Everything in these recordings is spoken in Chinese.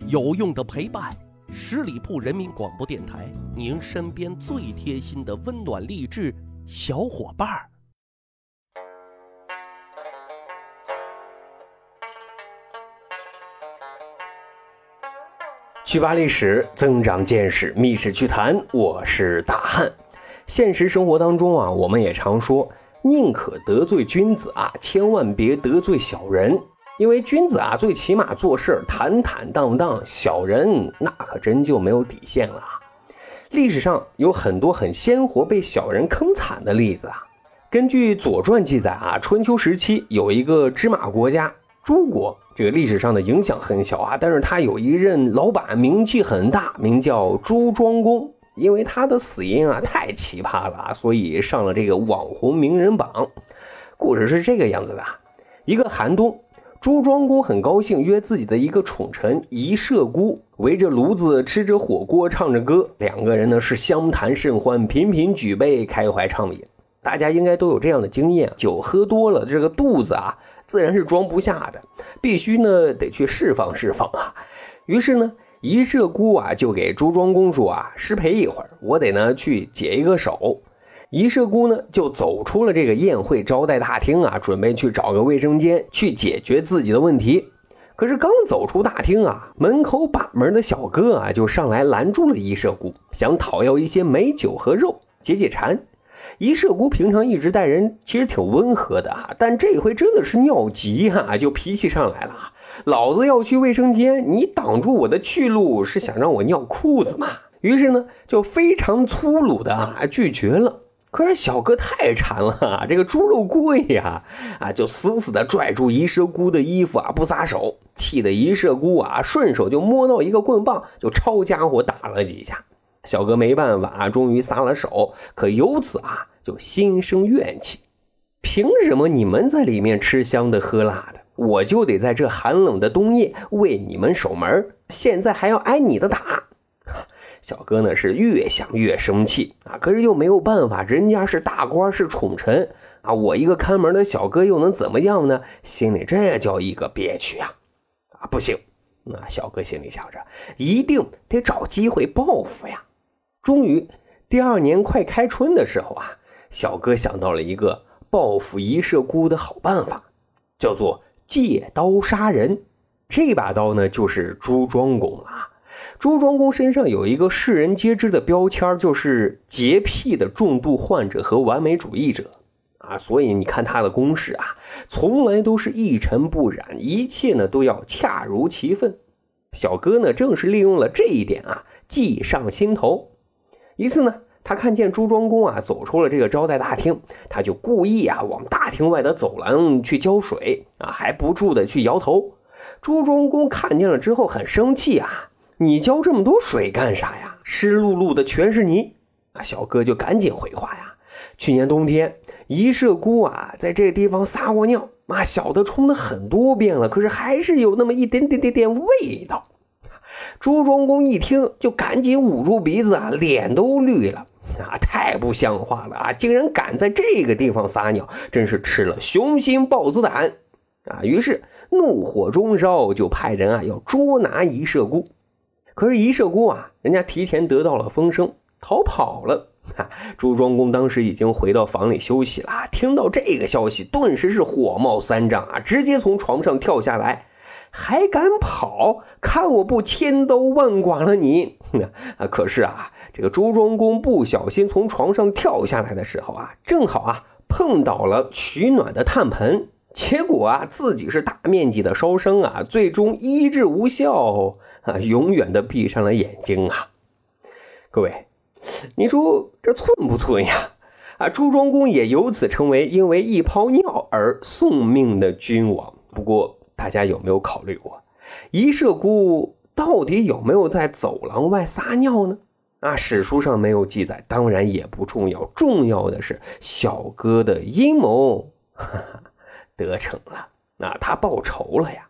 有用的陪伴，十里铺人民广播电台，您身边最贴心的温暖励志小伙伴儿。去扒历史，增长见识，密室趣谈，我是大汉。现实生活当中啊，我们也常说，宁可得罪君子啊，千万别得罪小人。因为君子啊，最起码做事坦坦荡荡，小人那可真就没有底线了。历史上有很多很鲜活被小人坑惨的例子啊。根据《左传》记载啊，春秋时期有一个芝麻国家朱国，这个历史上的影响很小啊，但是他有一任老板名气很大，名叫朱庄公。因为他的死因啊太奇葩了啊，所以上了这个网红名人榜。故事是这个样子的：一个寒冬。朱庄公很高兴，约自己的一个宠臣仪麝姑围着炉子吃着火锅，唱着歌。两个人呢是相谈甚欢，频频举杯，开怀畅饮。大家应该都有这样的经验：酒喝多了，这个肚子啊自然是装不下的，必须呢得去释放释放啊。于是呢，仪麝姑啊就给朱庄公说啊：“失陪一会儿，我得呢去解一个手。”仪麝姑呢，就走出了这个宴会招待大厅啊，准备去找个卫生间去解决自己的问题。可是刚走出大厅啊，门口把门的小哥啊就上来拦住了仪麝姑，想讨要一些美酒和肉解解馋。仪麝姑平常一直待人其实挺温和的啊，但这回真的是尿急哈，就脾气上来了。老子要去卫生间，你挡住我的去路，是想让我尿裤子吗？于是呢，就非常粗鲁的啊拒绝了。可是小哥太馋了，这个猪肉贵呀，啊，就死死的拽住仪麝姑的衣服啊，不撒手，气得仪麝姑啊，顺手就摸到一个棍棒，就抄家伙打了几下。小哥没办法啊，终于撒了手，可由此啊，就心生怨气。凭什么你们在里面吃香的喝辣的，我就得在这寒冷的冬夜为你们守门？现在还要挨你的打？小哥呢是越想越生气啊，可是又没有办法，人家是大官是宠臣啊，我一个看门的小哥又能怎么样呢？心里这叫一个憋屈呀！啊，不行，那小哥心里想着，一定得找机会报复呀。终于，第二年快开春的时候啊，小哥想到了一个报复一社姑的好办法，叫做借刀杀人。这把刀呢，就是朱庄公啊。朱庄公身上有一个世人皆知的标签，就是洁癖的重度患者和完美主义者啊，所以你看他的公事啊，从来都是一尘不染，一切呢都要恰如其分。小哥呢，正是利用了这一点啊，计上心头。一次呢，他看见朱庄公啊走出了这个招待大厅，他就故意啊往大厅外的走廊去浇水啊，还不住的去摇头。朱庄公看见了之后很生气啊。你浇这么多水干啥呀？湿漉漉的全是泥啊！小哥就赶紧回话呀。去年冬天，一社姑啊在这个地方撒过尿，啊小的冲了很多遍了，可是还是有那么一点点点点味道。朱庄公一听，就赶紧捂住鼻子啊，脸都绿了啊！太不像话了啊！竟然敢在这个地方撒尿，真是吃了雄心豹子胆啊！于是怒火中烧，就派人啊要捉拿仪麝姑。可是一射姑啊，人家提前得到了风声，逃跑了。哈，朱庄公当时已经回到房里休息了。听到这个消息，顿时是火冒三丈啊，直接从床上跳下来，还敢跑？看我不千刀万剐了你！啊，可是啊，这个朱庄公不小心从床上跳下来的时候啊，正好啊碰倒了取暖的炭盆。结果啊，自己是大面积的烧伤啊，最终医治无效啊，永远的闭上了眼睛啊。各位，你说这寸不寸呀？啊，朱庄公也由此成为因为一泡尿而送命的君王。不过，大家有没有考虑过，仪麝姑到底有没有在走廊外撒尿呢？啊，史书上没有记载，当然也不重要，重要的是小哥的阴谋。哈哈。得逞了，那他报仇了呀。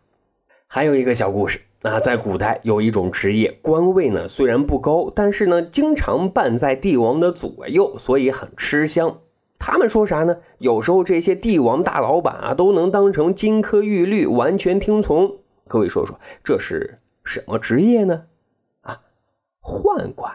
还有一个小故事，那在古代有一种职业，官位呢虽然不高，但是呢经常伴在帝王的左右，所以很吃香。他们说啥呢？有时候这些帝王大老板啊，都能当成金科玉律，完全听从。各位说说，这是什么职业呢？啊，宦官？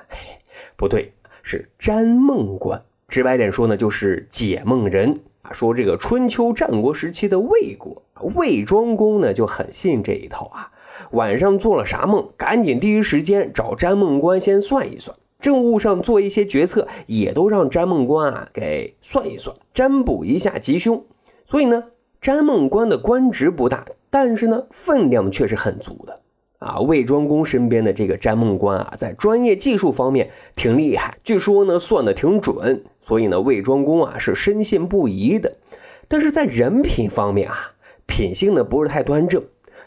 不对，是占梦官。直白点说呢，就是解梦人啊。说这个春秋战国时期的魏国，魏庄公呢就很信这一套啊。晚上做了啥梦，赶紧第一时间找占梦官先算一算。政务上做一些决策，也都让占梦官啊给算一算，占卜一下吉凶。所以呢，占梦官的官职不大，但是呢，分量却是很足的啊。魏庄公身边的这个占梦官啊，在专业技术方面挺厉害，据说呢算的挺准，所以呢，魏庄公啊是深信不疑的。但是在人品方面啊，品性呢不是太端正。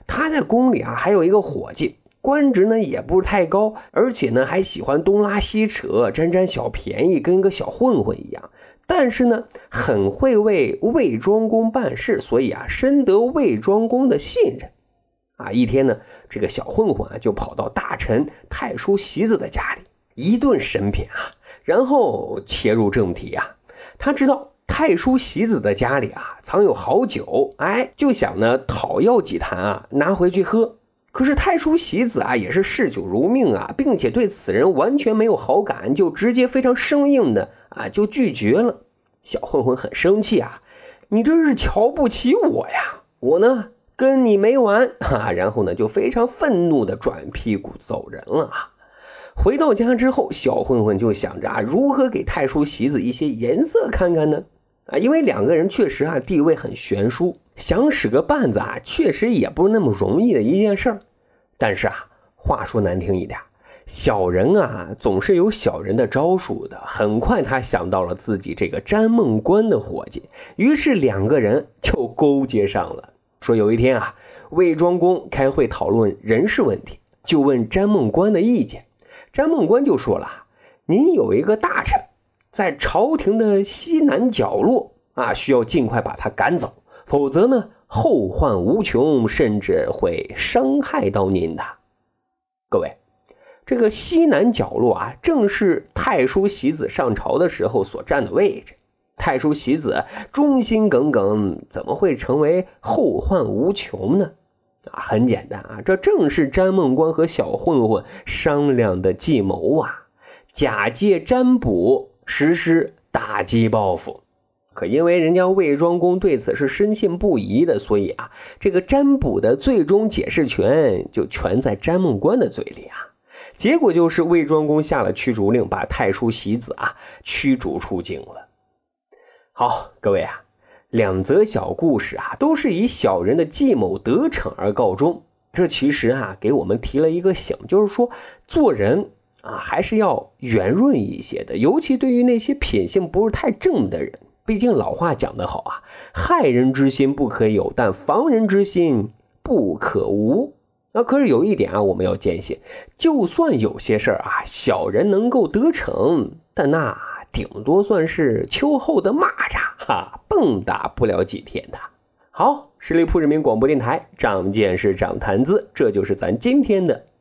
他在宫里啊还有一个伙计。官职呢也不是太高，而且呢还喜欢东拉西扯，占占小便宜，跟个小混混一样。但是呢很会为魏庄公办事，所以啊深得魏庄公的信任。啊，一天呢这个小混混啊就跑到大臣太叔席子的家里，一顿审品啊，然后切入正题啊。他知道太叔席子的家里啊藏有好酒，哎，就想呢讨要几坛啊拿回去喝。可是太叔喜子啊，也是嗜酒如命啊，并且对此人完全没有好感，就直接非常生硬的啊，就拒绝了。小混混很生气啊，你这是瞧不起我呀？我呢跟你没完 啊！然后呢就非常愤怒的转屁股走人了啊。回到家之后，小混混就想着啊，如何给太叔喜子一些颜色看看呢？啊，因为两个人确实啊地位很悬殊，想使个绊子啊，确实也不是那么容易的一件事儿。但是啊，话说难听一点，小人啊总是有小人的招数的。很快他想到了自己这个詹梦观的伙计，于是两个人就勾结上了。说有一天啊，魏庄公开会讨论人事问题，就问詹孟观的意见。詹孟观就说了：“您有一个大臣。”在朝廷的西南角落啊，需要尽快把他赶走，否则呢，后患无穷，甚至会伤害到您的。各位，这个西南角落啊，正是太叔席子上朝的时候所占的位置。太叔喜子忠心耿耿，怎么会成为后患无穷呢？啊，很简单啊，这正是詹梦官和小混混商量的计谋啊，假借占卜。实施打击报复，可因为人家魏庄公对此是深信不疑的，所以啊，这个占卜的最终解释权就全在詹梦官的嘴里啊。结果就是魏庄公下了驱逐令，把太叔喜子啊驱逐出境了。好，各位啊，两则小故事啊，都是以小人的计谋得逞而告终。这其实啊，给我们提了一个醒，就是说做人。啊，还是要圆润一些的，尤其对于那些品性不是太正的人。毕竟老话讲得好啊，害人之心不可有，但防人之心不可无。那可是有一点啊，我们要坚信，就算有些事儿啊，小人能够得逞，但那顶多算是秋后的蚂蚱，哈，蹦跶不了几天的。好，十里铺人民广播电台，长见识，长谈资，这就是咱今天的。